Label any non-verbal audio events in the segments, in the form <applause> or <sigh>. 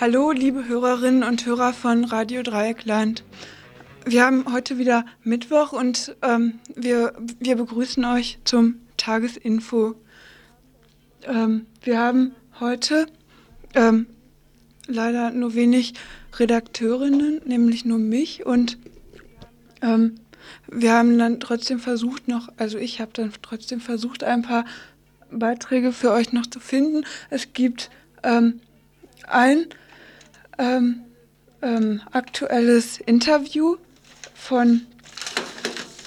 Hallo, liebe Hörerinnen und Hörer von Radio Dreieckland. Wir haben heute wieder Mittwoch und ähm, wir, wir begrüßen euch zum Tagesinfo. Ähm, wir haben heute ähm, leider nur wenig Redakteurinnen, nämlich nur mich und ähm, wir haben dann trotzdem versucht noch, also ich habe dann trotzdem versucht, ein paar Beiträge für euch noch zu finden. Es gibt ähm, ein ähm, ähm, aktuelles Interview von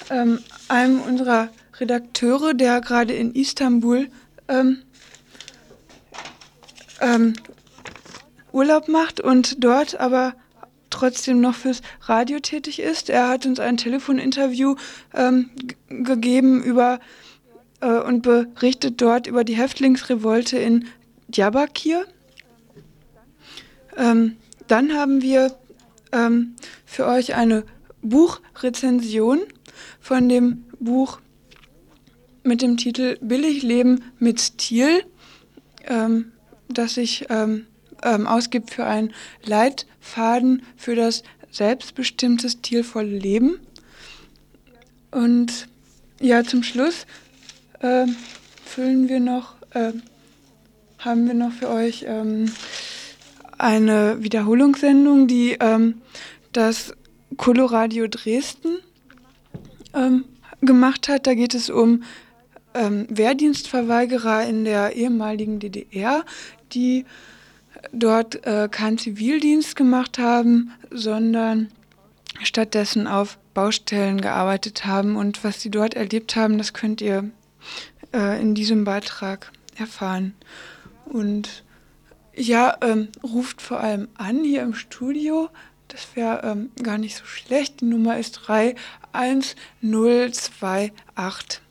ähm, einem unserer Redakteure, der gerade in Istanbul ähm, ähm, Urlaub macht und dort aber trotzdem noch fürs Radio tätig ist. Er hat uns ein Telefoninterview ähm, gegeben über äh, und berichtet dort über die Häftlingsrevolte in Diyarbakir. Ähm, dann haben wir ähm, für euch eine Buchrezension von dem Buch mit dem Titel Billig Leben mit Stil, ähm, das sich ähm, ähm, ausgibt für einen Leitfaden für das selbstbestimmte, stilvolle Leben. Und ja, zum Schluss äh, füllen wir noch, äh, haben wir noch für euch ähm, eine Wiederholungssendung, die ähm, das Coloradio Dresden ähm, gemacht hat. Da geht es um ähm, Wehrdienstverweigerer in der ehemaligen DDR, die dort äh, keinen Zivildienst gemacht haben, sondern stattdessen auf Baustellen gearbeitet haben. Und was sie dort erlebt haben, das könnt ihr äh, in diesem Beitrag erfahren. Und ja, ähm, ruft vor allem an hier im Studio. Das wäre ähm, gar nicht so schlecht. Die Nummer ist 31028.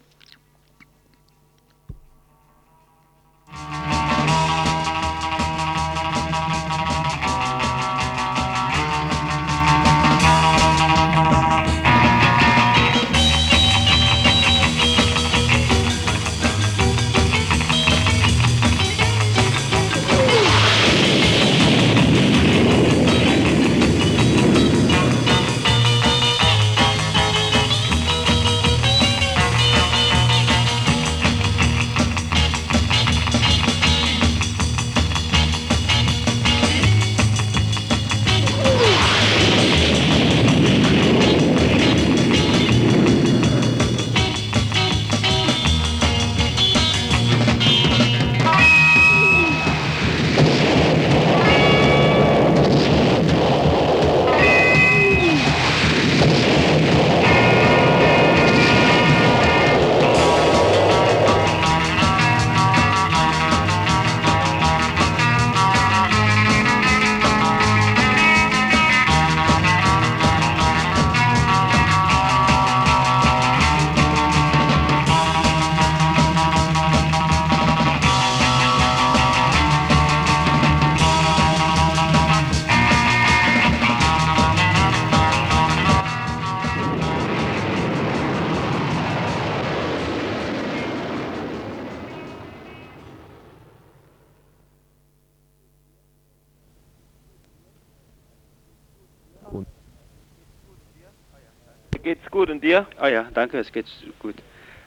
danke, es geht gut.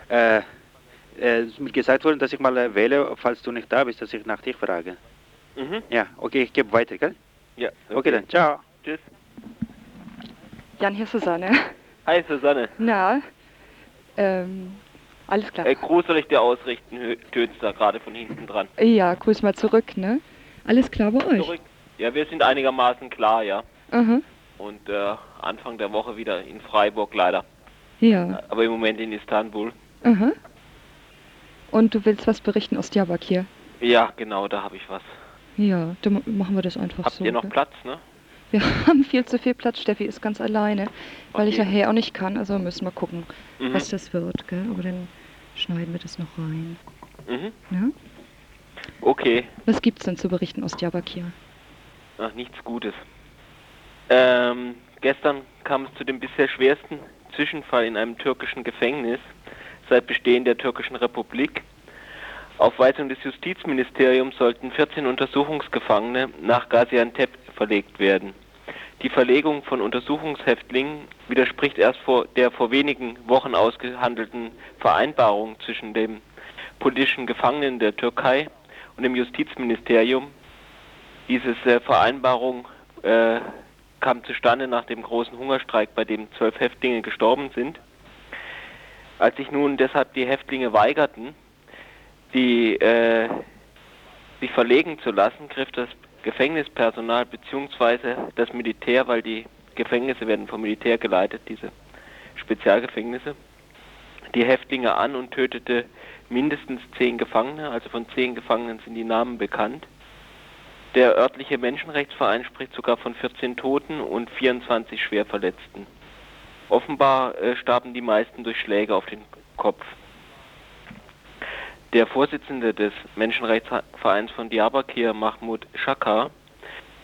Äh, es ist mir gesagt worden, dass ich mal äh, wähle, falls du nicht da bist, dass ich nach dir frage. Mhm. Ja, okay, ich gebe weiter, gell? Ja. Okay, dann, ciao. Tschüss. Jan, hier ist Susanne. Hi Susanne. Na, ähm, alles klar. Äh, Gruß soll ich dir ausrichten, Tötz da gerade von hinten dran. Ja, Gruß mal zurück, ne? Alles klar bei euch? Zurück. Ja, wir sind einigermaßen klar, ja. Aha, Und äh, Anfang der Woche wieder in Freiburg leider. Ja, Aber im Moment in Istanbul. aha. Und du willst was berichten aus Diyarbakir? Ja, genau, da habe ich was. Ja, dann ma- machen wir das einfach Habt so. ihr noch gell? Platz, ne? Wir <laughs> haben viel zu viel Platz. Steffi ist ganz alleine, weil ich Okay. nachher auch nicht kann. Also müssen wir gucken, Mhm. was das wird. Gell? Aber dann schneiden wir das noch rein. Mhm. Ne? Okay, Was gibt's denn zu berichten aus Diyarbakir? Ach, nichts Gutes. Ähm, gestern kam es zu dem bisher schwersten Zwischenfall in einem türkischen Gefängnis seit Bestehen der türkischen Republik. Auf Weisung des Justizministeriums sollten 14 Untersuchungsgefangene nach Gaziantep verlegt werden. Die Verlegung von Untersuchungshäftlingen widerspricht erst vor der vor wenigen Wochen ausgehandelten Vereinbarung zwischen dem politischen Gefangenen der Türkei und dem Justizministerium, diese Vereinbarung äh, kam zustande nach dem großen Hungerstreik, bei dem zwölf Häftlinge gestorben sind. Als sich nun deshalb die Häftlinge weigerten, die, äh, sich verlegen zu lassen, griff das Gefängnispersonal bzw. das Militär, weil die Gefängnisse werden vom Militär geleitet, diese Spezialgefängnisse, die Häftlinge an und tötete mindestens zehn Gefangene, also von zehn Gefangenen sind die Namen bekannt. Der örtliche Menschenrechtsverein spricht sogar von 14 Toten und 24 Schwerverletzten. Offenbar äh, starben die meisten durch Schläge auf den Kopf. Der Vorsitzende des Menschenrechtsvereins von Diyarbakir, Mahmoud Shakar,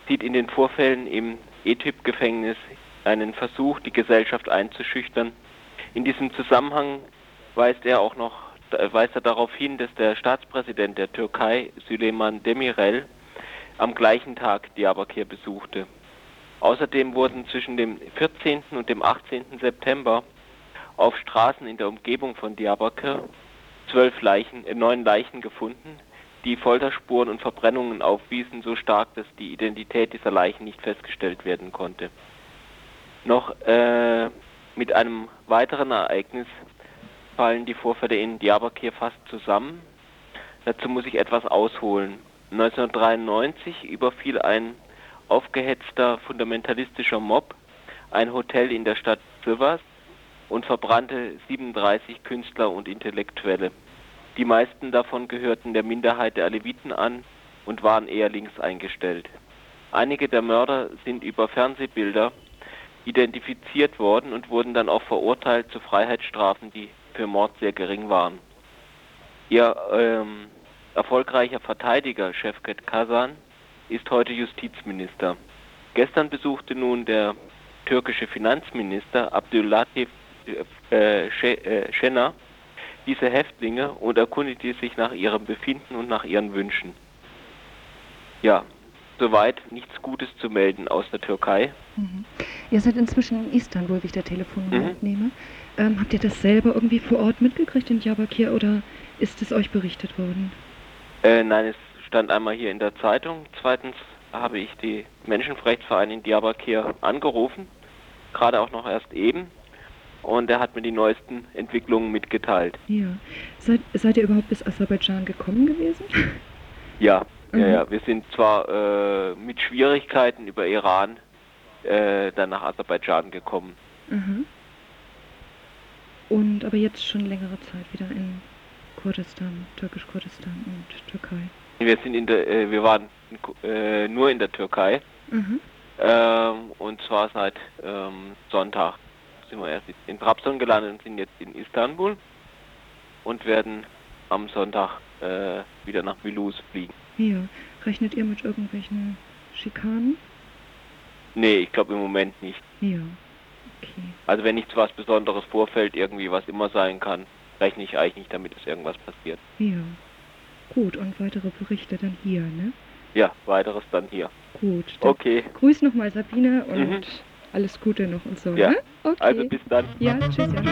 sieht in den Vorfällen im Etip-Gefängnis einen Versuch, die Gesellschaft einzuschüchtern. In diesem Zusammenhang weist er auch noch äh, weist er darauf hin, dass der Staatspräsident der Türkei, Süleyman Demirel, am gleichen Tag Diyarbakir besuchte. Außerdem wurden zwischen dem 14. und dem 18. September auf Straßen in der Umgebung von Diyarbakir zwölf Leichen, äh, neun Leichen gefunden, die Folterspuren und Verbrennungen aufwiesen, so stark, dass die Identität dieser Leichen nicht festgestellt werden konnte. Noch äh, mit einem weiteren Ereignis fallen die Vorfälle in Diyarbakir fast zusammen. Dazu muss ich etwas ausholen. 1993 überfiel ein aufgehetzter fundamentalistischer Mob ein Hotel in der Stadt Sivas und verbrannte 37 Künstler und Intellektuelle. Die meisten davon gehörten der Minderheit der Aleviten an und waren eher links eingestellt. Einige der Mörder sind über Fernsehbilder identifiziert worden und wurden dann auch verurteilt zu Freiheitsstrafen, die für Mord sehr gering waren. Ihr ähm, erfolgreicher Verteidiger, Şevket Kazan, ist heute Justizminister. Gestern besuchte nun der türkische Finanzminister Abdüllatif äh, äh, Şener diese Häftlinge und erkundigte sich nach ihrem Befinden und nach ihren Wünschen. Ja, soweit nichts Gutes zu melden aus der Türkei. Mhm. Ihr seid inzwischen in Istanbul, wie ich der Telefonnummer Mhm. entnehme. Ähm, habt ihr das selber irgendwie vor Ort mitgekriegt in Diyarbakir oder ist es euch berichtet worden? Äh, nein, es stand einmal hier in der Zeitung. Zweitens habe ich die Menschenrechtsvereine in Diyarbakir angerufen, gerade auch noch erst eben. Und er hat mir die neuesten Entwicklungen mitgeteilt. Ja. Seid, seid ihr überhaupt bis Aserbaidschan gekommen gewesen? <laughs> Ja, ja, Mhm. ja. Wir sind zwar äh, mit Schwierigkeiten über Iran äh, dann nach Aserbaidschan gekommen. Mhm. Und aber jetzt schon längere Zeit wieder in Kurdistan, Türkisch-Kurdistan und Türkei. Wir sind in der, äh, wir waren äh, nur in der Türkei Mhm. ähm, und zwar seit ähm, Sonntag sind wir erst in Trabzon gelandet und sind jetzt in Istanbul und werden am Sonntag äh, wieder nach Mulhouse fliegen. Ja. Rechnet ihr mit irgendwelchen Schikanen? Nee, ich glaube im Moment nicht. Ja. Okay. Also wenn nichts was Besonderes vorfällt, irgendwie was immer sein kann, rechne ich eigentlich nicht damit, dass irgendwas passiert. Ja. Gut, und weitere Berichte dann hier, ne? Ja, weiteres dann hier. Gut. Dann Okay, Grüß nochmal Sabine und Mhm. alles Gute noch und so, Ja. ne? Okay. also bis dann. ja, tschüss, ja.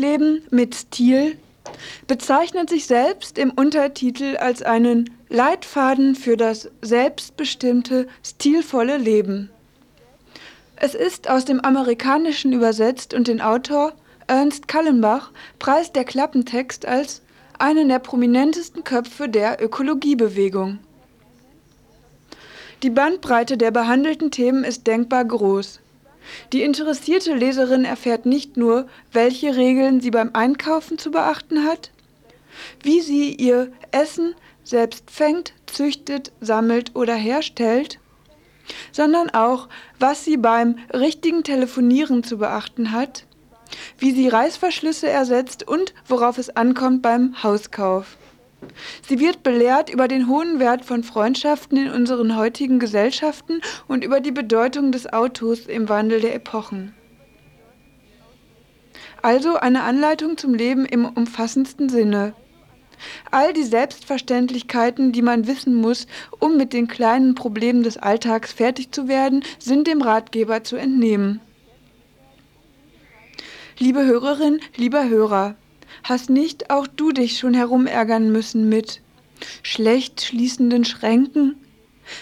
Leben mit Stil bezeichnet sich selbst im Untertitel als einen Leitfaden für das selbstbestimmte, stilvolle Leben. Es ist aus dem Amerikanischen übersetzt und den Autor Ernst Kallenbach preist der Klappentext als einen der prominentesten Köpfe der Ökologiebewegung. Die Bandbreite der behandelten Themen ist denkbar groß. Die interessierte Leserin erfährt nicht nur, welche Regeln sie beim Einkaufen zu beachten hat, wie sie ihr Essen selbst fängt, züchtet, sammelt oder herstellt, sondern auch, was sie beim richtigen Telefonieren zu beachten hat, wie sie Reißverschlüsse ersetzt und worauf es ankommt beim Hauskauf. Sie wird belehrt über den hohen Wert von Freundschaften in unseren heutigen Gesellschaften und über die Bedeutung des Autos im Wandel der Epochen. Also eine Anleitung zum Leben im umfassendsten Sinne. All die Selbstverständlichkeiten, die man wissen muss, um mit den kleinen Problemen des Alltags fertig zu werden, sind dem Ratgeber zu entnehmen. Liebe Hörerin, lieber Hörer, Hast nicht auch du dich schon herumärgern müssen mit schlecht schließenden Schränken,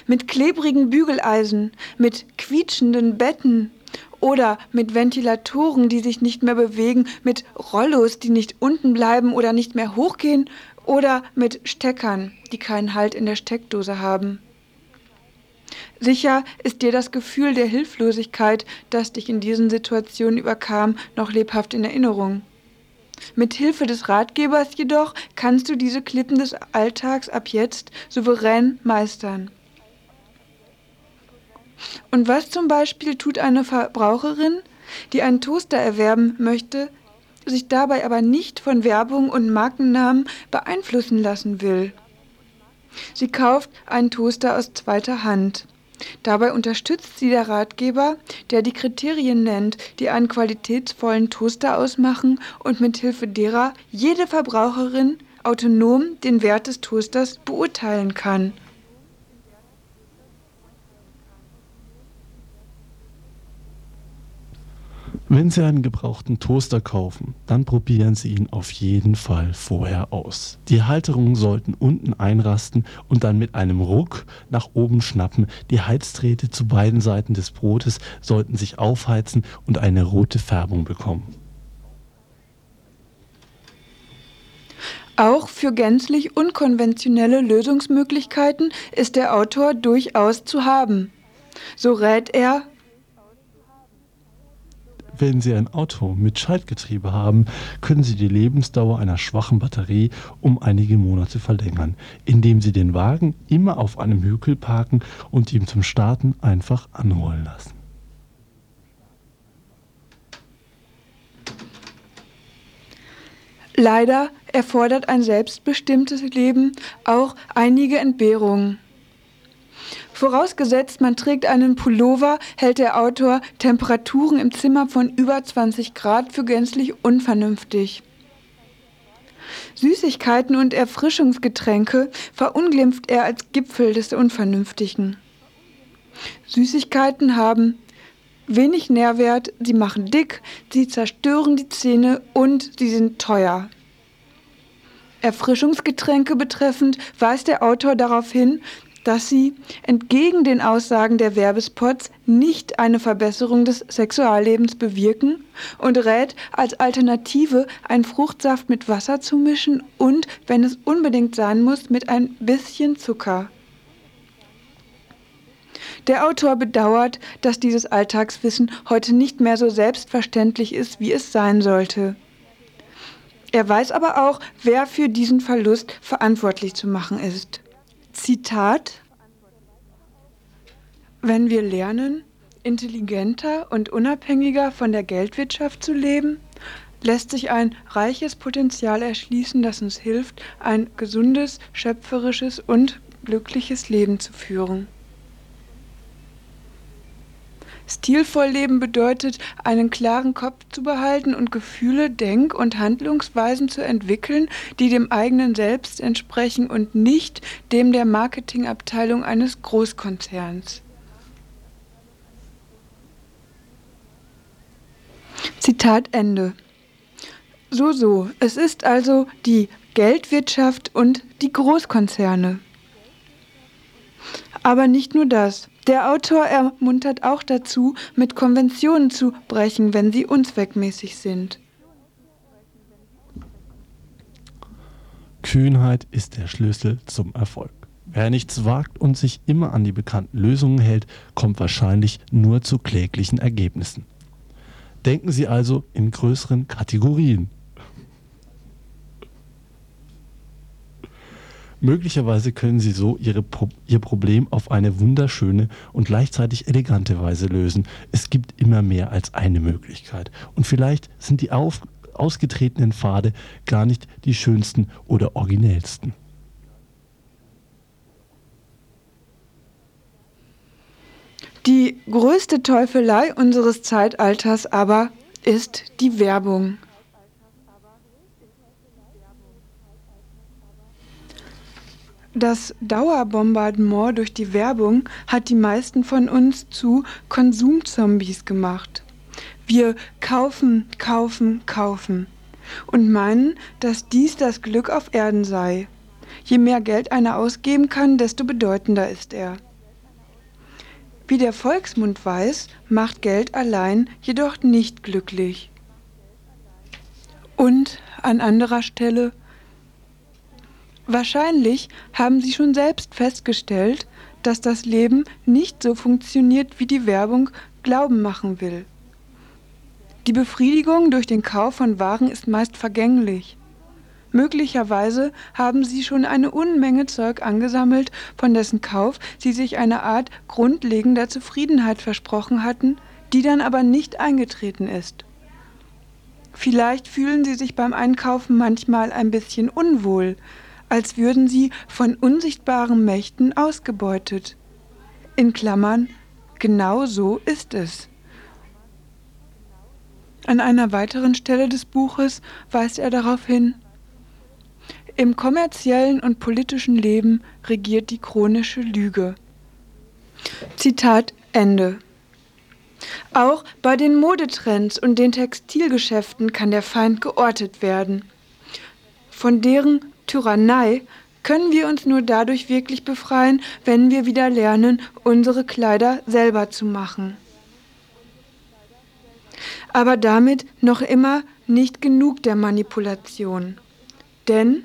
mit klebrigen Bügeleisen, mit quietschenden Betten? Oder mit Ventilatoren, die sich nicht mehr bewegen, mit Rollos, die nicht unten bleiben oder nicht mehr hochgehen? Oder mit Steckern, die keinen Halt in der Steckdose haben. Sicher ist dir das Gefühl der Hilflosigkeit, das dich in diesen Situationen überkam, noch lebhaft in Erinnerung. Mit Hilfe des Ratgebers jedoch kannst du diese Klippen des Alltags ab jetzt souverän meistern. Und was zum Beispiel tut eine Verbraucherin, die einen Toaster erwerben möchte, sich dabei aber nicht von Werbung und Markennamen beeinflussen lassen will? Sie kauft einen Toaster aus zweiter Hand. Dabei unterstützt sie der Ratgeber, der die Kriterien nennt, die einen qualitätsvollen Toaster ausmachen und mit Hilfe derer jede Verbraucherin autonom den Wert des Toasters beurteilen kann. Wenn Sie einen gebrauchten Toaster kaufen, dann probieren Sie ihn auf jeden Fall vorher aus. Die Halterungen sollten unten einrasten und dann mit einem Ruck nach oben schnappen. Die Heizdrähte zu beiden Seiten des Brotes sollten sich aufheizen und eine rote Färbung bekommen. Auch für gänzlich unkonventionelle Lösungsmöglichkeiten ist der Autor durchaus zu haben. So rät er wenn Sie ein Auto mit Schaltgetriebe haben, können Sie die Lebensdauer einer schwachen Batterie um einige Monate verlängern, indem Sie den Wagen immer auf einem Hügel parken und ihn zum Starten einfach anrollen lassen. Leider erfordert ein selbstbestimmtes Leben auch einige Entbehrungen. Vorausgesetzt, man trägt einen Pullover, hält der Autor Temperaturen im Zimmer von über 20 Grad für gänzlich unvernünftig. Süßigkeiten und Erfrischungsgetränke verunglimpft er als Gipfel des Unvernünftigen. Süßigkeiten haben wenig Nährwert, sie machen dick, sie zerstören die Zähne und sie sind teuer. Erfrischungsgetränke betreffend weist der Autor darauf hin, dass sie entgegen den Aussagen der Werbespots nicht eine Verbesserung des Sexuallebens bewirken und rät als Alternative einen Fruchtsaft mit Wasser zu mischen und, wenn es unbedingt sein muss, mit ein bisschen Zucker. Der Autor bedauert, dass dieses Alltagswissen heute nicht mehr so selbstverständlich ist, wie es sein sollte. Er weiß aber auch, wer für diesen Verlust verantwortlich zu machen ist. Zitat Wenn wir lernen, intelligenter und unabhängiger von der Geldwirtschaft zu leben, lässt sich ein reiches Potenzial erschließen, das uns hilft, ein gesundes, schöpferisches und glückliches Leben zu führen. Stilvoll leben bedeutet, einen klaren Kopf zu behalten und Gefühle, Denk- und Handlungsweisen zu entwickeln, die dem eigenen Selbst entsprechen und nicht dem der Marketingabteilung eines Großkonzerns. Zitat Ende. So, so. Es ist also die Geldwirtschaft und die Großkonzerne. Aber nicht nur das. Der Autor ermuntert auch dazu, mit Konventionen zu brechen, wenn sie unzweckmäßig sind. Kühnheit ist der Schlüssel zum Erfolg. Wer nichts wagt und sich immer an die bekannten Lösungen hält, kommt wahrscheinlich nur zu kläglichen Ergebnissen. Denken Sie also in größeren Kategorien. Möglicherweise können Sie so Ihre Pro Ihr Problem auf eine wunderschöne und gleichzeitig elegante Weise lösen. Es gibt immer mehr als eine Möglichkeit. Und vielleicht sind die auf ausgetretenen Pfade gar nicht die schönsten oder originellsten. Die größte Teufelei unseres Zeitalters aber ist die Werbung. Das Dauerbombardement durch die Werbung hat die meisten von uns zu Konsumzombies gemacht. Wir kaufen, kaufen, kaufen und meinen, dass dies das Glück auf Erden sei. Je mehr Geld einer ausgeben kann, desto bedeutender ist er. Wie der Volksmund weiß, macht Geld allein jedoch nicht glücklich. Und an anderer Stelle, wahrscheinlich haben Sie schon selbst festgestellt, dass das Leben nicht so funktioniert, wie die Werbung glauben machen will. Die Befriedigung durch den Kauf von Waren ist meist vergänglich. Möglicherweise haben sie schon eine Unmenge Zeug angesammelt, von dessen Kauf sie sich eine Art grundlegender Zufriedenheit versprochen hatten, die dann aber nicht eingetreten ist. Vielleicht fühlen sie sich beim Einkaufen manchmal ein bisschen unwohl, als würden sie von unsichtbaren Mächten ausgebeutet. In Klammern, genau so ist es. An einer weiteren Stelle des Buches weist er darauf hin, im kommerziellen und politischen Leben regiert die chronische Lüge. Zitat Ende. Auch bei den Modetrends und den Textilgeschäften kann der Feind geortet werden. Von deren Tyrannei können wir uns nur dadurch wirklich befreien, wenn wir wieder lernen, unsere Kleider selber zu machen. Aber damit noch immer nicht genug der Manipulation. Denn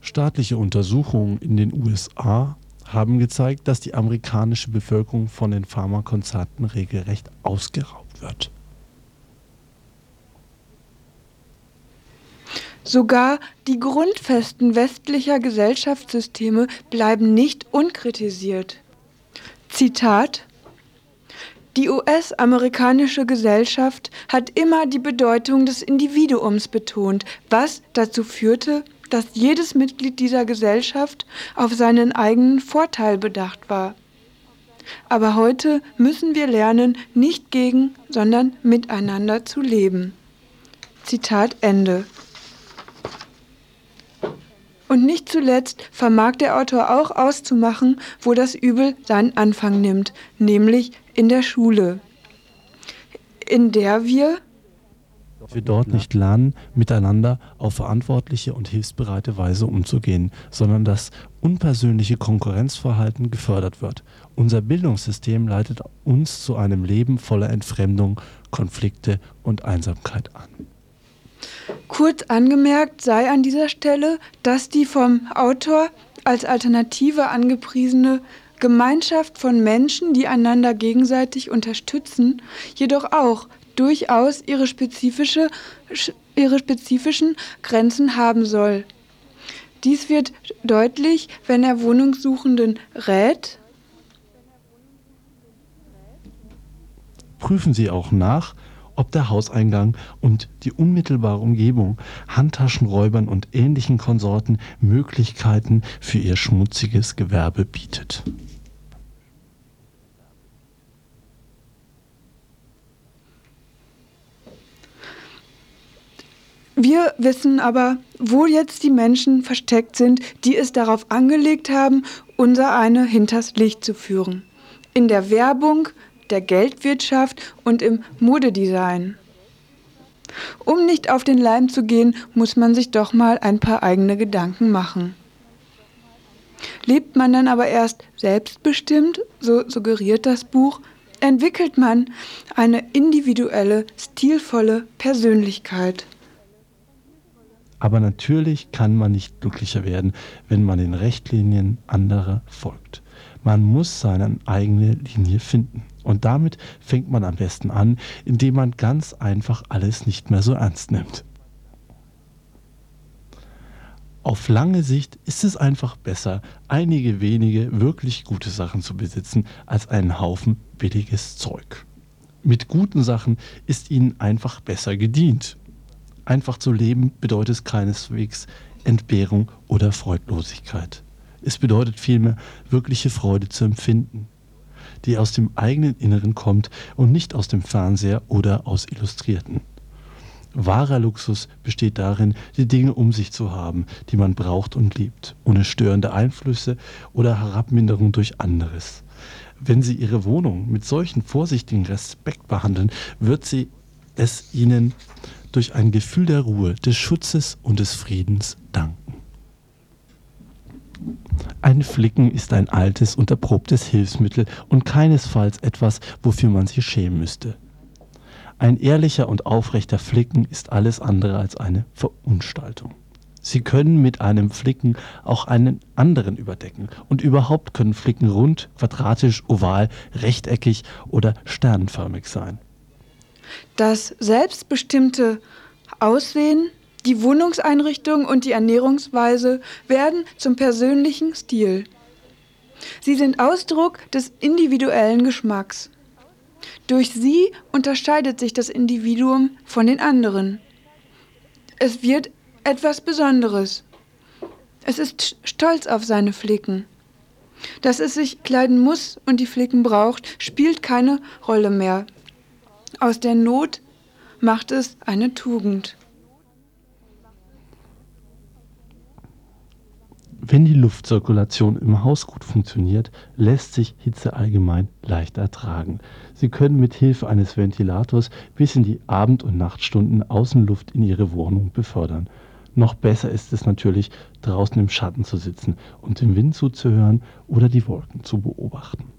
Staatliche Untersuchungen in den USA haben gezeigt, dass die amerikanische Bevölkerung von den Pharmakonzerten regelrecht ausgeraubt wird. Sogar die Grundfesten westlicher Gesellschaftssysteme bleiben nicht unkritisiert. Zitat Die US-amerikanische Gesellschaft hat immer die Bedeutung des Individuums betont, was dazu führte, dass jedes Mitglied dieser Gesellschaft auf seinen eigenen Vorteil bedacht war. Aber heute müssen wir lernen, nicht gegen, sondern miteinander zu leben. Zitat Ende. Und nicht zuletzt vermag der Autor auch auszumachen, wo das Übel seinen Anfang nimmt, nämlich in der Schule, in der wir wir dort nicht lernen, miteinander auf verantwortliche und hilfsbereite Weise umzugehen, sondern das unpersönliche Konkurrenzverhalten gefördert wird. Unser Bildungssystem leitet uns zu einem Leben voller Entfremdung, Konflikte und Einsamkeit an. Kurz angemerkt sei an dieser Stelle, dass die vom Autor als Alternative angepriesene Gemeinschaft von Menschen, die einander gegenseitig unterstützen, jedoch auch durchaus ihre, spezifische, ihre spezifischen Grenzen haben soll. Dies wird deutlich, wenn er Wohnungssuchenden rät. Prüfen Sie auch nach, ob der Hauseingang und die unmittelbare Umgebung Handtaschenräubern und ähnlichen Konsorten Möglichkeiten für ihr schmutziges Gewerbe bietet. Wir wissen aber, wo jetzt die Menschen versteckt sind, die es darauf angelegt haben, unser eine hinters Licht zu führen. In der Werbung, der Geldwirtschaft und im Modedesign. Um nicht auf den Leim zu gehen, muss man sich doch mal ein paar eigene Gedanken machen. Lebt man dann aber erst selbstbestimmt, so suggeriert das Buch, entwickelt man eine individuelle, stilvolle Persönlichkeit. Aber natürlich kann man nicht glücklicher werden, wenn man den Rechtlinien anderer folgt. Man muss seine eigene Linie finden. Und damit fängt man am besten an, indem man ganz einfach alles nicht mehr so ernst nimmt. Auf lange Sicht ist es einfach besser, einige wenige wirklich gute Sachen zu besitzen, als einen Haufen billiges Zeug. Mit guten Sachen ist ihnen einfach besser gedient. Einfach zu leben bedeutet keineswegs Entbehrung oder Freudlosigkeit. Es bedeutet vielmehr, wirkliche Freude zu empfinden, die aus dem eigenen Inneren kommt und nicht aus dem Fernseher oder aus Illustrierten. Wahrer Luxus besteht darin, die Dinge um sich zu haben, die man braucht und liebt, ohne störende Einflüsse oder Herabminderung durch anderes. Wenn Sie Ihre Wohnung mit solchen vorsichtigen Respekt behandeln, wird sie es Ihnen durch ein Gefühl der Ruhe, des Schutzes und des Friedens danken. Ein Flicken ist ein altes und erprobtes Hilfsmittel und keinesfalls etwas, wofür man sich schämen müsste. Ein ehrlicher und aufrechter Flicken ist alles andere als eine Verunstaltung. Sie können mit einem Flicken auch einen anderen überdecken und überhaupt können Flicken rund, quadratisch, oval, rechteckig oder sternenförmig sein. Das selbstbestimmte Aussehen, die Wohnungseinrichtung und die Ernährungsweise werden zum persönlichen Stil. Sie sind Ausdruck des individuellen Geschmacks. Durch sie unterscheidet sich das Individuum von den anderen. Es wird etwas Besonderes. Es ist stolz auf seine Flicken. Dass es sich kleiden muss und die Flicken braucht, spielt keine Rolle mehr. Aus der Not macht es eine Tugend. Wenn die Luftzirkulation im Haus gut funktioniert, lässt sich Hitze allgemein leicht ertragen. Sie können mit Hilfe eines Ventilators bis in die Abend- und Nachtstunden Außenluft in Ihre Wohnung befördern. Noch besser ist es natürlich, draußen im Schatten zu sitzen und dem Wind zuzuhören oder die Wolken zu beobachten.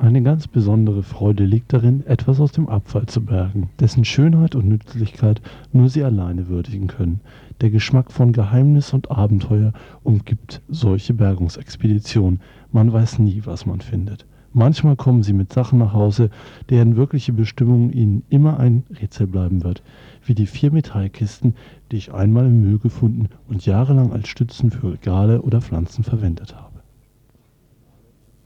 Eine ganz besondere Freude liegt darin, etwas aus dem Abfall zu bergen, dessen Schönheit und Nützlichkeit nur sie alleine würdigen können. Der Geschmack von Geheimnis und Abenteuer umgibt solche Bergungsexpeditionen. Man weiß nie, was man findet. Manchmal kommen sie mit Sachen nach Hause, deren wirkliche Bestimmung ihnen immer ein Rätsel bleiben wird, wie die vier Metallkisten, die ich einmal im Müll gefunden und jahrelang als Stützen für Regale oder Pflanzen verwendet habe.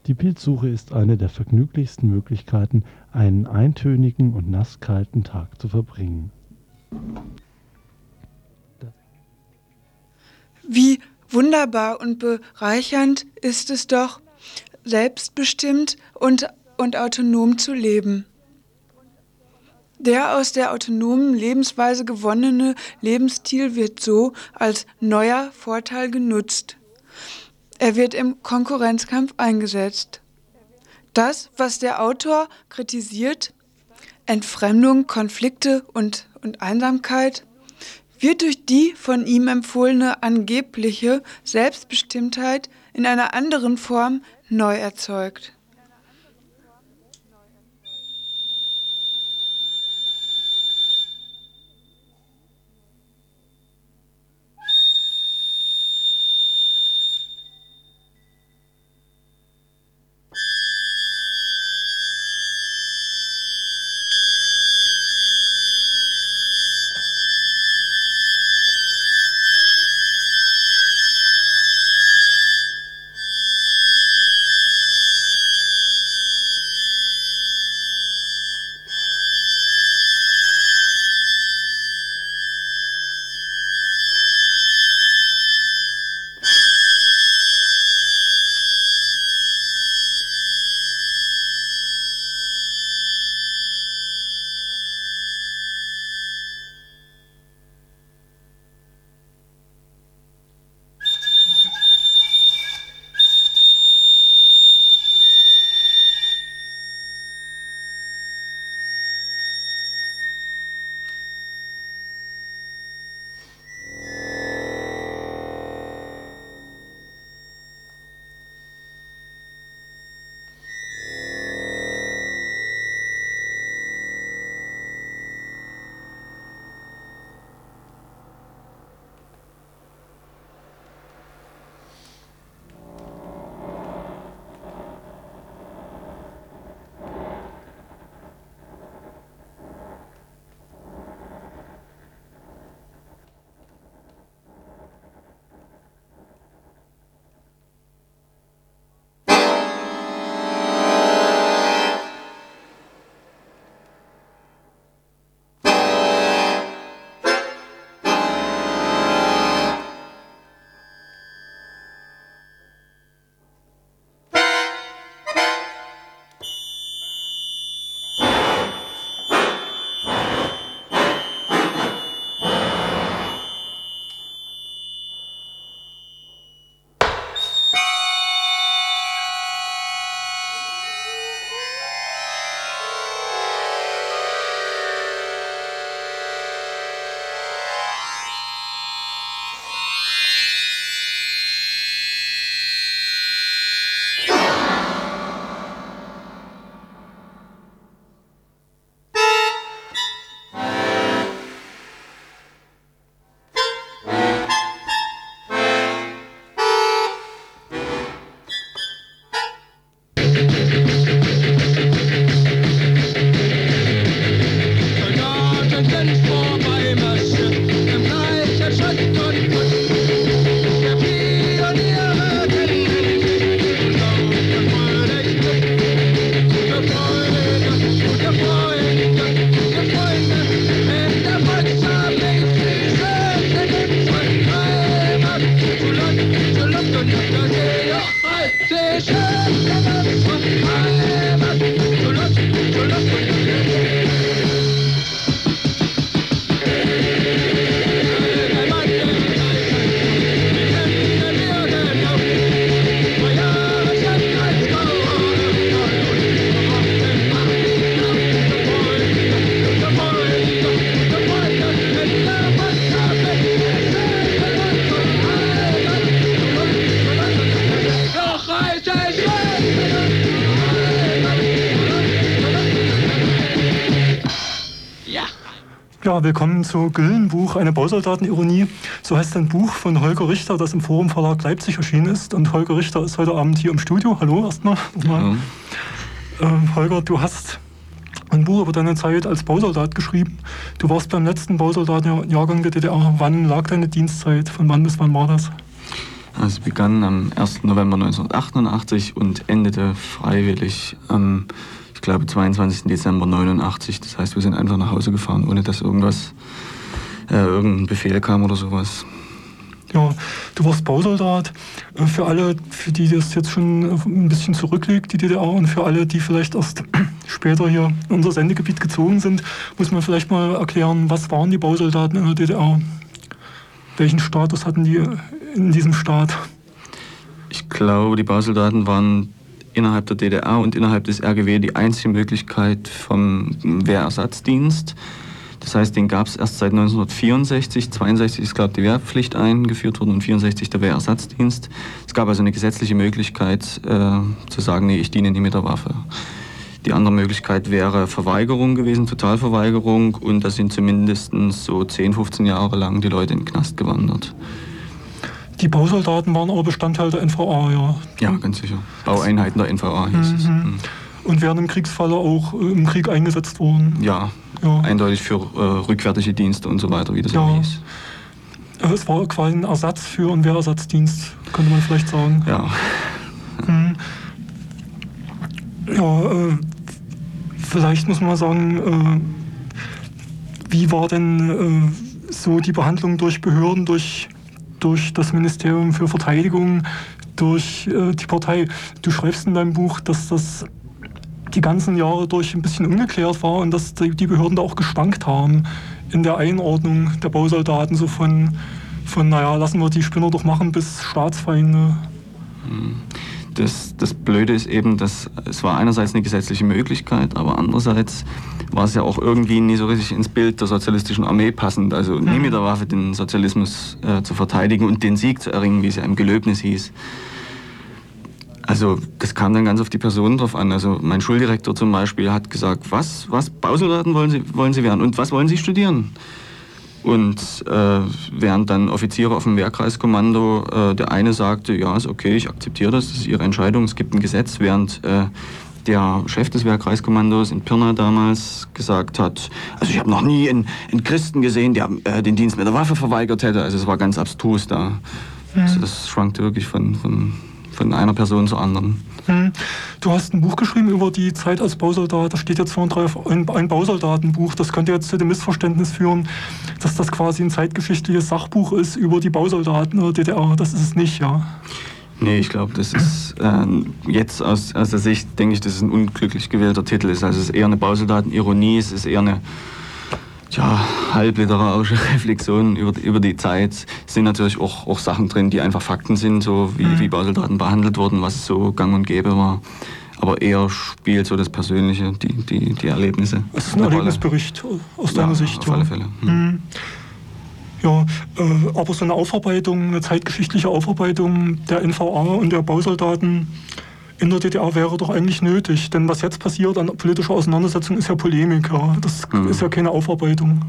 Die Pilzsuche ist eine der vergnüglichsten Möglichkeiten, einen eintönigen und nasskalten Tag zu verbringen. Wie wunderbar und bereichernd ist es doch, selbstbestimmt und, und autonom zu leben. Der aus der autonomen Lebensweise gewonnene Lebensstil wird so als neuer Vorteil genutzt. Er wird im Konkurrenzkampf eingesetzt. Das, was der Autor kritisiert, Entfremdung, Konflikte und, und Einsamkeit, wird durch die von ihm empfohlene angebliche Selbstbestimmtheit in einer anderen Form neu erzeugt. Willkommen zu Güllenbuch, eine Bausoldatenironie. So heißt ein Buch von Holger Richter, das im Forum Verlag Leipzig erschienen ist. Und Holger Richter ist heute Abend hier im Studio. Hallo erstmal. Ja. Ähm, Holger, du hast ein Buch über deine Zeit als Bausoldat geschrieben. Du warst beim letzten Bausoldatenjahrgang der DDR. Wann lag deine Dienstzeit? Von wann bis wann war das? Also es begann am 1. November 1988 und endete freiwillig am glaube 22. Dezember 89. Das heißt, wir sind einfach nach Hause gefahren, ohne dass irgendwas, äh, irgendein Befehl kam oder sowas. Ja, du warst Bausoldat. Äh, für alle, für die das jetzt schon äh, ein bisschen zurückliegt, die DDR, und für alle, die vielleicht erst <clears throat> später hier in unser Sendegebiet gezogen sind, muss man vielleicht mal erklären, was waren die Bausoldaten in der DDR? Welchen Status hatten die in diesem Staat? Ich glaube, die Bausoldaten waren innerhalb der DDR und innerhalb des RGW die einzige Möglichkeit vom Wehrersatzdienst. Das heißt, den gab es erst seit 1964. 62 ist, glaube ich, die Wehrpflicht eingeführt worden und 64 der Wehrersatzdienst. Es gab also eine gesetzliche Möglichkeit äh, zu sagen, nee, ich diene nie mit der Waffe. Die andere Möglichkeit wäre Verweigerung gewesen, Totalverweigerung. Und da sind zumindest so 10, 15 Jahre lang die Leute in den Knast gewandert. Die Bausoldaten waren aber Bestandteil der NVA, ja. Ja, ganz sicher. Baueinheiten der NVA hieß mhm. es. Mhm. Und wären im Kriegsfalle auch äh, im Krieg eingesetzt worden. Ja, ja. eindeutig für äh, rückwärtige Dienste und so weiter, wie das ja. hieß. Äh, es war quasi ein Ersatz für einen Wehrersatzdienst, könnte man vielleicht sagen. Ja. Mhm. Ja, äh, vielleicht muss man sagen, äh, wie war denn äh, so die Behandlung durch Behörden, durch durch das Ministerium für Verteidigung, durch äh, die Partei. Du schreibst in deinem Buch, dass das die ganzen Jahre durch ein bisschen ungeklärt war und dass die, Behörden da auch geschwankt haben in der Einordnung der Bausoldaten, so von, von naja, lassen wir die Spinner doch machen, bis Staatsfeinde. Hm. Das, das Blöde ist eben, dass es war einerseits eine gesetzliche Möglichkeit, aber andererseits war es ja auch irgendwie nie so richtig ins Bild der sozialistischen Armee passend. Also nie mit der Waffe den Sozialismus äh, zu verteidigen und den Sieg zu erringen, wie es ja im Gelöbnis hieß. Also das kam dann ganz auf die Personen drauf an. Also mein Schuldirektor zum Beispiel hat gesagt, was, was Bausoldaten wollen Sie, wollen Sie werden und was wollen Sie studieren? Und äh, während dann Offiziere auf dem Wehrkreiskommando, äh, der eine sagte, ja, ist okay, ich akzeptiere das, das ist Ihre Entscheidung, es gibt ein Gesetz, während äh, der Chef des Wehrkreiskommandos in Pirna damals gesagt hat, also ich habe noch nie einen, einen, Christen gesehen, der äh, den Dienst mit der Waffe verweigert hätte. Also es war ganz abstrus da. Mhm. Also das schwankte wirklich von, von, von einer Person zur anderen. Hm. Du hast ein Buch geschrieben über die Zeit als Bausoldat. Da steht jetzt vorhin drauf ein, ein Bausoldatenbuch. Das könnte jetzt zu dem Missverständnis führen, dass das quasi ein zeitgeschichtliches Sachbuch ist über die Bausoldaten der DDR. Das ist es nicht, ja. Nee, ich glaube, das ist äh, jetzt aus, aus der Sicht, denke ich, dass es ein unglücklich gewählter Titel ist. Also es ist eher eine Bausoldatenironie, es ist eher eine ja, halbliterarische <laughs> Reflexion über, über die Zeit. Es sind natürlich auch, auch Sachen drin, die einfach Fakten sind, so wie, mhm. wie Bausoldaten behandelt wurden, was so gang und gäbe war. Aber eher spielt so das Persönliche, die, die, die Erlebnisse. Es ist ein Erlebnisbericht aus deiner ja, Sicht. Auf ja. alle Fälle. Mhm. Mhm. Ja, äh, aber so eine Aufarbeitung, eine zeitgeschichtliche Aufarbeitung der NVA und der Bausoldaten in der DDR wäre doch eigentlich nötig. Denn was jetzt passiert an politischer Auseinandersetzung ist ja Polemik. Ja. Das mhm. ist ja keine Aufarbeitung.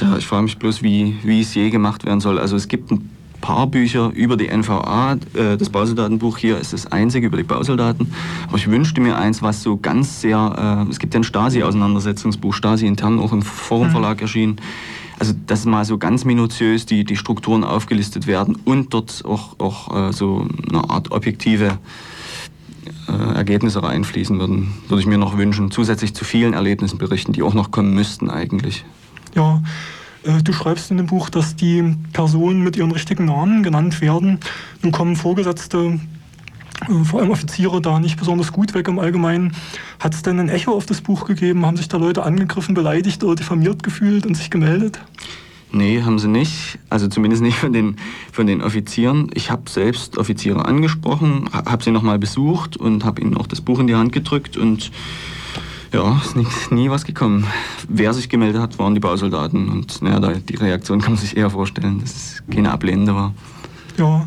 Ja, ich frage mich bloß, wie, wie es je gemacht werden soll. Also es gibt ein paar Bücher über die NVA. Äh, das Bausoldatenbuch hier ist das einzige über die Bausoldaten. Aber ich wünschte mir eins, was so ganz sehr... Äh, es gibt ja ein Stasi-Auseinandersetzungsbuch, Stasi intern, auch im Forum Verlag mhm. erschienen also dass mal so ganz minutiös die, die Strukturen aufgelistet werden und dort auch, auch äh, so eine Art objektive äh, Ergebnisse reinfließen würden, würde ich mir noch wünschen, zusätzlich zu vielen Erlebnissen berichten, die auch noch kommen müssten eigentlich. Ja, äh, du schreibst in dem Buch, dass die Personen mit ihren richtigen Namen genannt werden. Nun kommen Vorgesetzte äh, vor allem Offiziere da nicht besonders gut weg im Allgemeinen. Hat es denn ein Echo auf das Buch gegeben? Haben sich da Leute angegriffen, beleidigt oder diffamiert gefühlt und sich gemeldet? Nee, haben sie nicht. Also zumindest nicht von den, von den Offizieren. Ich habe selbst Offiziere angesprochen, habe sie nochmal besucht und habe ihnen auch das Buch in die Hand gedrückt und ja, ist nie, nie was gekommen. Wer sich gemeldet hat, waren die Bausoldaten und naja, die Reaktion kann man sich eher vorstellen, dass es keine ablehnende war. Ja,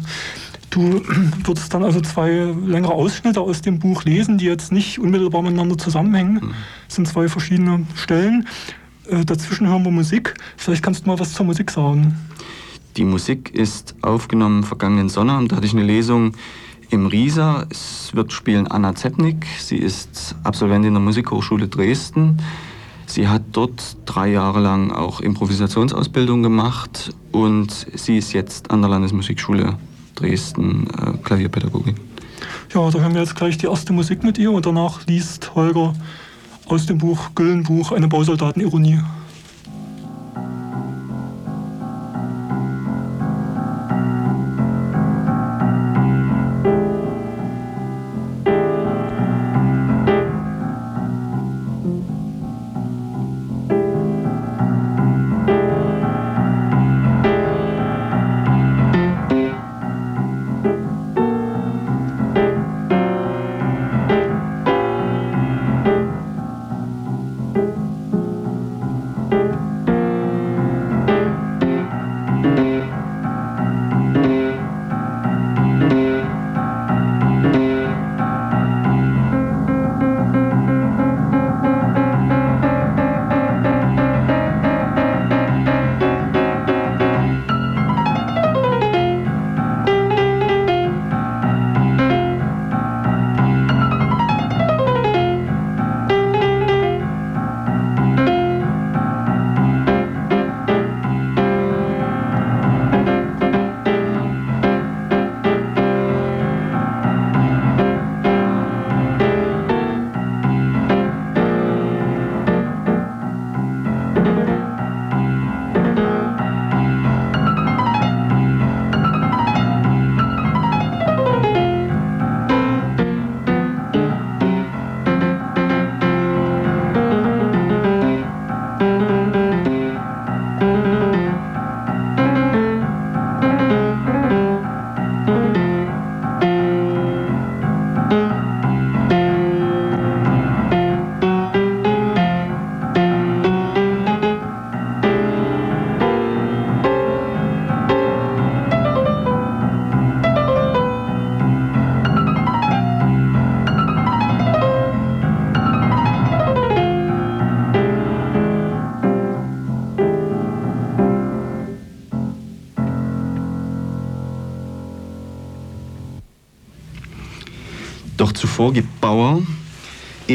Du <clears throat> würdest dann also zwei längere Ausschnitte aus dem Buch lesen, die jetzt nicht unmittelbar miteinander zusammenhängen. Das sind zwei verschiedene Stellen. Äh, dazwischen hören wir Musik. Vielleicht kannst du mal was zur Musik sagen. Die Musik ist aufgenommen vergangenen Sonnabend. Da hatte ich eine Lesung im Riesa. Es wird spielen Anna Zepnik. Sie ist Absolventin der Musikhochschule Dresden. Sie hat dort drei Jahre lang auch Improvisationsausbildung gemacht und sie ist jetzt an der Landesmusikschule Dresden äh, Klavierpädagogin. Ja, da hören wir jetzt gleich die erste Musik mit ihr und danach liest Holger aus dem Buch Güllenbuch eine Bausoldatenironie.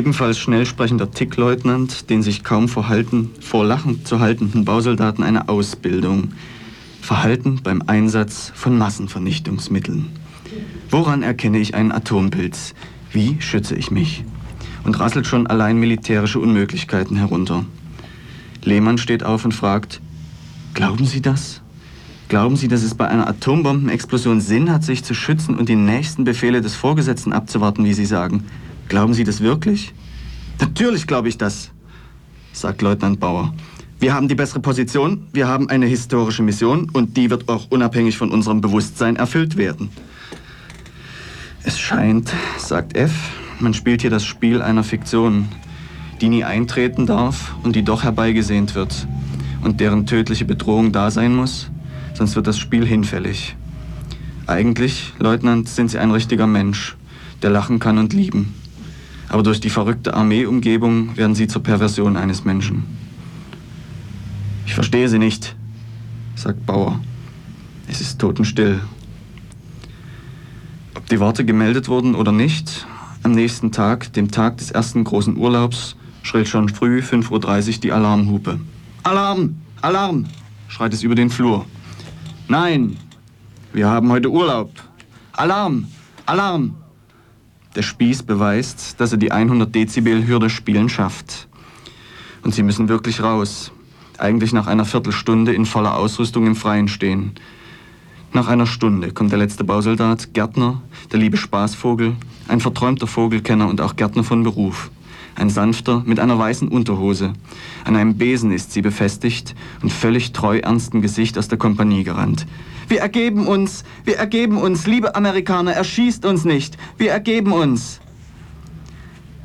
Ebenfalls schnell sprechender Tickleutnant, den sich kaum vor, halten, vor Lachen zu haltenden Bausoldaten eine Ausbildung. Verhalten beim Einsatz von Massenvernichtungsmitteln. Woran erkenne ich einen Atompilz? Wie schütze ich mich? Und rasselt schon allein militärische Unmöglichkeiten herunter. Lehmann steht auf und fragt, glauben Sie das? Glauben Sie, dass es bei einer Atombombenexplosion Sinn hat, sich zu schützen und die nächsten Befehle des Vorgesetzten abzuwarten, wie Sie sagen? Glauben Sie das wirklich? Natürlich glaube ich das, sagt Leutnant Bauer. Wir haben die bessere Position, wir haben eine historische Mission und die wird auch unabhängig von unserem Bewusstsein erfüllt werden. Es scheint, sagt F, man spielt hier das Spiel einer Fiktion, die nie eintreten darf und die doch herbeigesehnt wird und deren tödliche Bedrohung da sein muss, sonst wird das Spiel hinfällig. Eigentlich, Leutnant, sind Sie ein richtiger Mensch, der lachen kann und lieben. Aber durch die verrückte Armeeumgebung werden Sie zur Perversion eines Menschen. Ich verstehe Sie nicht, sagt Bauer. Es ist totenstill. Ob die Worte gemeldet wurden oder nicht, am nächsten Tag, dem Tag des ersten großen Urlaubs, schrillt schon früh 5.30 Uhr die Alarmhupe. Alarm! Alarm! schreit es über den Flur. Nein, wir haben heute Urlaub. Alarm! Alarm! Der Spieß beweist, dass er die 100 Dezibel Hürde spielen schafft. Und sie müssen wirklich raus. Eigentlich nach einer Viertelstunde in voller Ausrüstung im Freien stehen. Nach einer Stunde kommt der letzte Bausoldat, Gärtner, der liebe Spaßvogel, ein verträumter Vogelkenner und auch Gärtner von Beruf. Ein sanfter mit einer weißen Unterhose. An einem Besen ist sie befestigt und völlig treu ernsten Gesicht aus der Kompanie gerannt. Wir ergeben uns, wir ergeben uns, liebe Amerikaner, erschießt uns nicht, wir ergeben uns.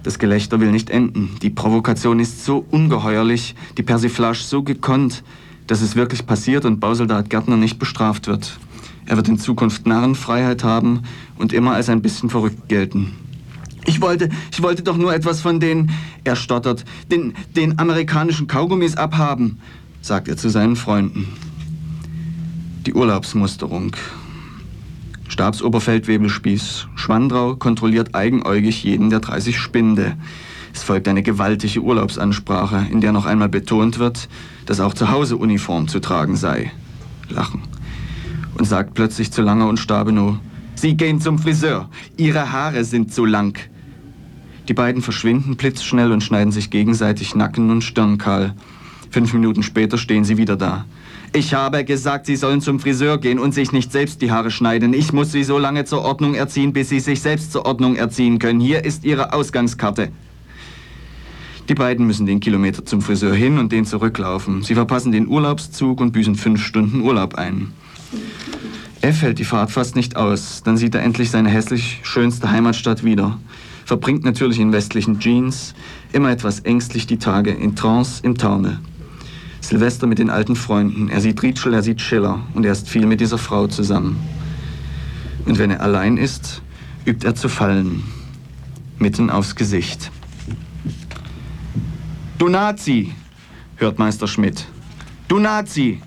Das Gelächter will nicht enden. Die Provokation ist so ungeheuerlich, die Persiflage so gekonnt, dass es wirklich passiert und Bausoldat Gärtner nicht bestraft wird. Er wird in Zukunft Narrenfreiheit haben und immer als ein bisschen verrückt gelten. Ich wollte, ich wollte doch nur etwas von den, er stottert, den, den amerikanischen Kaugummis abhaben, sagt er zu seinen Freunden. Die Urlaubsmusterung. Stabsoberfeldwebelspieß Schwandrau kontrolliert eigenäugig jeden der 30 Spinde. Es folgt eine gewaltige Urlaubsansprache, in der noch einmal betont wird, dass auch zu Hause Uniform zu tragen sei. Lachen. Und sagt plötzlich zu Langer und Stabenow, Sie gehen zum Friseur. Ihre Haare sind zu lang. Die beiden verschwinden blitzschnell und schneiden sich gegenseitig Nacken und Stirn kahl. Fünf Minuten später stehen sie wieder da. Ich habe gesagt, Sie sollen zum Friseur gehen und sich nicht selbst die Haare schneiden. Ich muss Sie so lange zur Ordnung erziehen, bis Sie sich selbst zur Ordnung erziehen können. Hier ist Ihre Ausgangskarte. Die beiden müssen den Kilometer zum Friseur hin und den zurücklaufen. Sie verpassen den Urlaubszug und büßen fünf Stunden Urlaub ein. F hält die Fahrt fast nicht aus. Dann sieht er endlich seine hässlich schönste Heimatstadt wieder. Verbringt natürlich in westlichen Jeans, immer etwas ängstlich die Tage, in Trance, im Taumel. Silvester mit den alten Freunden. Er sieht Rietschel, er sieht Schiller und er ist viel mit dieser Frau zusammen. Und wenn er allein ist, übt er zu fallen. Mitten aufs Gesicht. Du Nazi, hört Meister Schmidt. Du Nazi,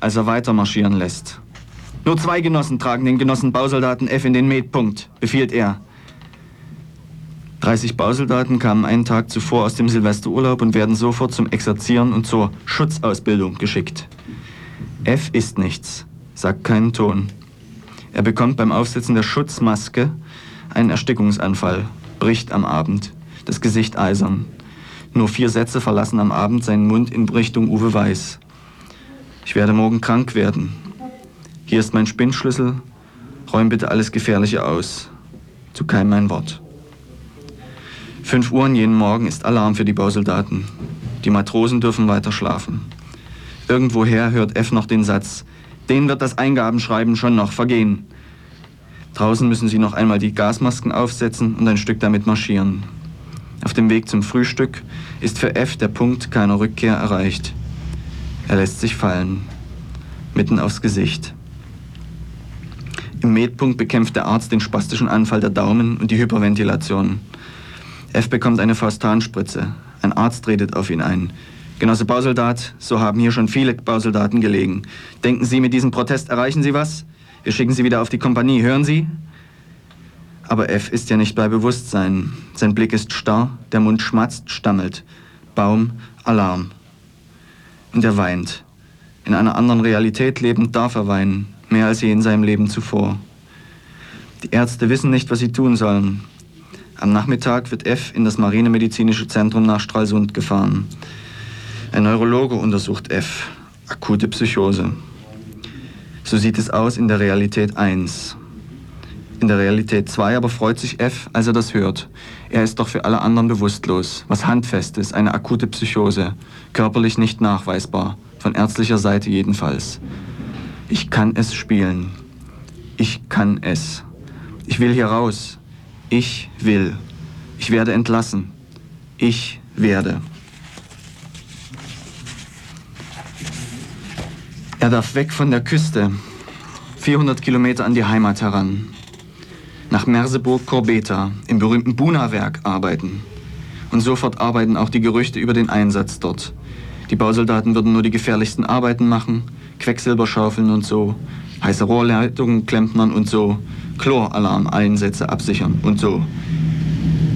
als er weiter marschieren lässt. Nur zwei Genossen tragen den Genossen Bausoldaten F in den Metpunkt, befiehlt er. 30 Bausoldaten kamen einen Tag zuvor aus dem Silvesterurlaub und werden sofort zum Exerzieren und zur Schutzausbildung geschickt. F ist nichts, sagt keinen Ton. Er bekommt beim Aufsetzen der Schutzmaske einen Erstickungsanfall, bricht am Abend, das Gesicht eisern. Nur vier Sätze verlassen am Abend seinen Mund in Richtung Uwe Weiß. Ich werde morgen krank werden. Hier ist mein Spinnschlüssel. Räum bitte alles Gefährliche aus. Zu keinem ein Wort. Fünf Uhr jeden Morgen ist Alarm für die Bausoldaten. Die Matrosen dürfen weiter schlafen. Irgendwoher hört F noch den Satz, denen wird das Eingabenschreiben schon noch vergehen. Draußen müssen sie noch einmal die Gasmasken aufsetzen und ein Stück damit marschieren. Auf dem Weg zum Frühstück ist für F der Punkt keiner Rückkehr erreicht. Er lässt sich fallen, mitten aufs Gesicht. Im Medpunkt bekämpft der Arzt den spastischen Anfall der Daumen und die Hyperventilation. F bekommt eine Faustanspritze. Ein Arzt redet auf ihn ein. Genosse Bausoldat, so haben hier schon viele Bausoldaten gelegen. Denken Sie, mit diesem Protest erreichen Sie was? Wir schicken Sie wieder auf die Kompanie, hören Sie? Aber F ist ja nicht bei Bewusstsein. Sein Blick ist starr, der Mund schmatzt, stammelt. Baum, Alarm. Und er weint. In einer anderen Realität lebend darf er weinen, mehr als je in seinem Leben zuvor. Die Ärzte wissen nicht, was sie tun sollen. Am Nachmittag wird F in das Marinemedizinische Zentrum nach Stralsund gefahren. Ein Neurologe untersucht F. Akute Psychose. So sieht es aus in der Realität 1. In der Realität 2 aber freut sich F, als er das hört. Er ist doch für alle anderen bewusstlos. Was Handfestes, eine akute Psychose. Körperlich nicht nachweisbar. Von ärztlicher Seite jedenfalls. Ich kann es spielen. Ich kann es. Ich will hier raus. Ich will. Ich werde entlassen. Ich werde. Er darf weg von der Küste, 400 Kilometer an die Heimat heran, nach Merseburg-Corbeta, im berühmten Buna-Werk arbeiten. Und sofort arbeiten auch die Gerüchte über den Einsatz dort. Die Bausoldaten würden nur die gefährlichsten Arbeiten machen, Quecksilber schaufeln und so, heiße Rohrleitungen klempnern und so, Chloralarm-Einsätze absichern und so.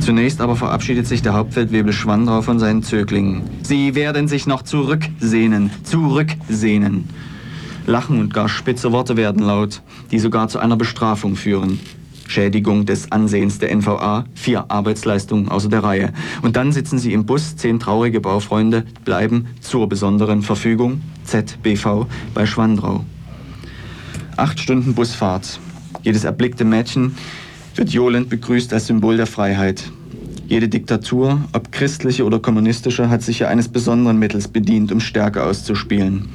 Zunächst aber verabschiedet sich der Hauptfeldwebel Schwandrau von seinen Zöglingen. Sie werden sich noch zurücksehnen, zurücksehnen. Lachen und gar spitze Worte werden laut, die sogar zu einer Bestrafung führen. Schädigung des Ansehens der NVA, vier Arbeitsleistungen außer der Reihe. Und dann sitzen sie im Bus, zehn traurige Baufreunde bleiben zur besonderen Verfügung, ZBV, bei Schwandrau. Acht Stunden Busfahrt. Jedes erblickte Mädchen wird johlend begrüßt als Symbol der Freiheit. Jede Diktatur, ob christliche oder kommunistische, hat sich ja eines besonderen Mittels bedient, um Stärke auszuspielen,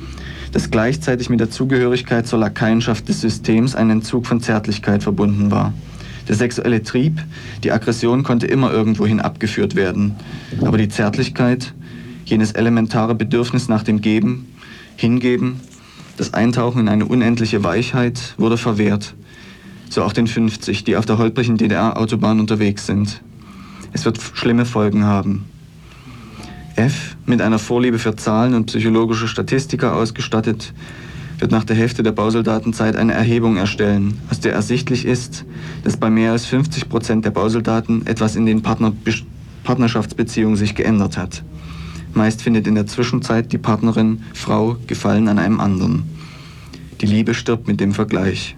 das gleichzeitig mit der Zugehörigkeit zur Lakaienschaft des Systems ein Entzug von Zärtlichkeit verbunden war. Der sexuelle Trieb, die Aggression konnte immer irgendwohin abgeführt werden, aber die Zärtlichkeit, jenes elementare Bedürfnis nach dem Geben, Hingeben, das Eintauchen in eine unendliche Weichheit wurde verwehrt so auch den 50, die auf der holprigen DDR-Autobahn unterwegs sind. Es wird schlimme Folgen haben. F, mit einer Vorliebe für Zahlen und psychologische Statistiker ausgestattet, wird nach der Hälfte der Bausoldatenzeit eine Erhebung erstellen, aus der ersichtlich ist, dass bei mehr als 50 Prozent der Bausoldaten etwas in den Partner Partnerschaftsbeziehungen sich geändert hat. Meist findet in der Zwischenzeit die Partnerin, Frau, Gefallen an einem anderen. Die Liebe stirbt mit dem Vergleich.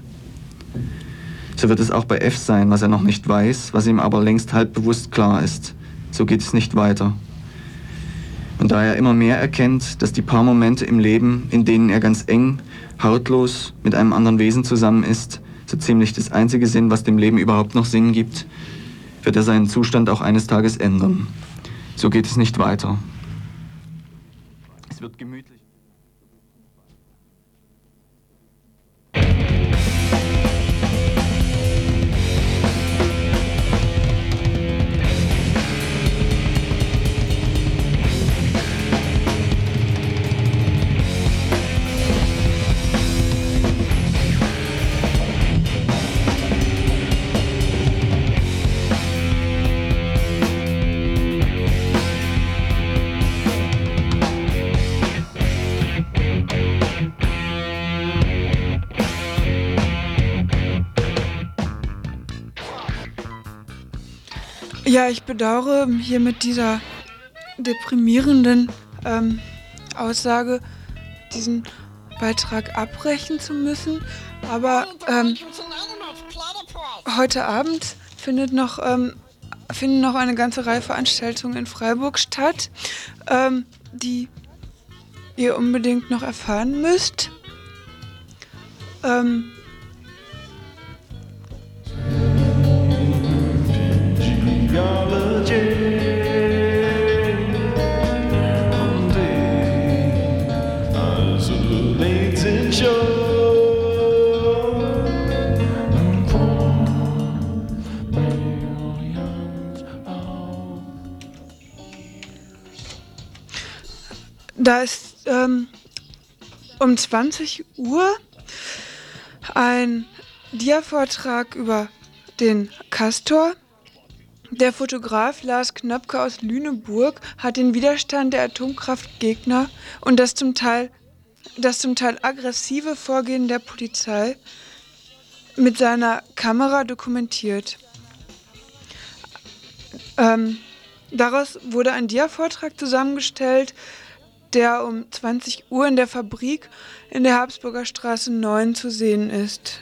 So wird es auch bei F sein, was er noch nicht weiß, was ihm aber längst halb bewusst klar ist. So geht es nicht weiter. Und da er immer mehr erkennt, dass die paar Momente im Leben, in denen er ganz eng, hautlos mit einem anderen Wesen zusammen ist, so ziemlich das einzige Sinn, was dem Leben überhaupt noch Sinn gibt, wird er seinen Zustand auch eines Tages ändern. So geht es nicht weiter. Es wird gemütlich. Ja, ich bedauere hier mit dieser deprimierenden ähm, Aussage diesen Beitrag abbrechen zu müssen. Aber ähm, heute Abend findet noch, ähm, finden noch eine ganze Reihe Veranstaltungen in Freiburg statt, ähm, die ihr unbedingt noch erfahren müsst. Ähm, Da ist ähm, um 20 Uhr ein Dia-Vortrag über den Castor. Der Fotograf Lars Knöpke aus Lüneburg hat den Widerstand der Atomkraftgegner und das zum Teil, das zum Teil aggressive Vorgehen der Polizei mit seiner Kamera dokumentiert. Ähm, daraus wurde ein Dia-Vortrag zusammengestellt, der um 20 Uhr in der Fabrik in der Habsburger Straße 9 zu sehen ist.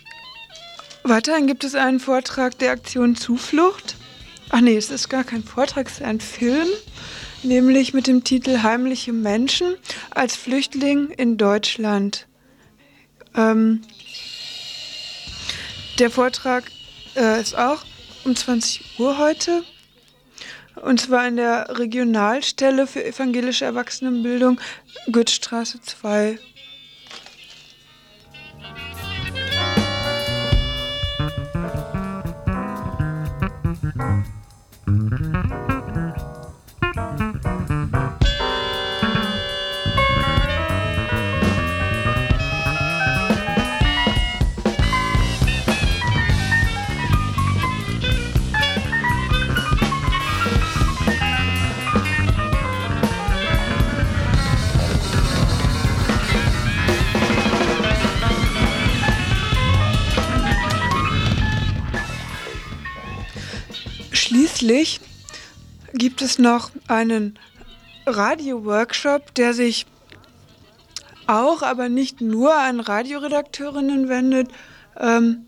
weiterhin gibt es einen Vortrag der Aktion Zuflucht. Ach nee, es ist gar kein Vortrag, es ist ein Film, nämlich mit dem Titel Heimliche Menschen als Flüchtling in Deutschland. Ähm, der Vortrag äh, ist auch um 20 Uhr heute. Und zwar in der Regionalstelle für evangelische Erwachsenenbildung Goethestraße 2. Schließlich gibt es noch einen Radio-Workshop, der sich auch, aber nicht nur an Radioredakteurinnen wendet. Ähm,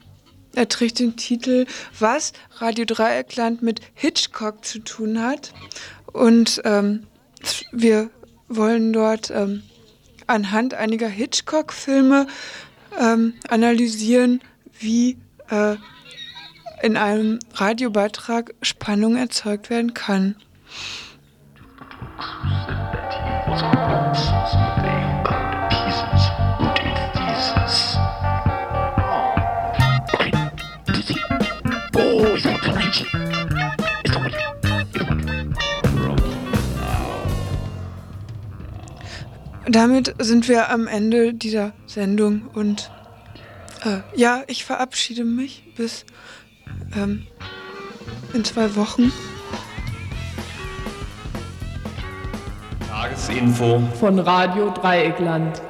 er trägt den Titel Was Radio Dreieckland mit Hitchcock zu tun hat. Und ähm, wir wollen dort ähm, anhand einiger Hitchcock-Filme ähm, analysieren, wie äh, in einem Radiobeitrag Spannung erzeugt werden kann. Damit sind wir am Ende dieser Sendung und äh, ja, ich verabschiede mich bis ähm, in zwei Wochen. Tagesinfo von Radio Dreieckland.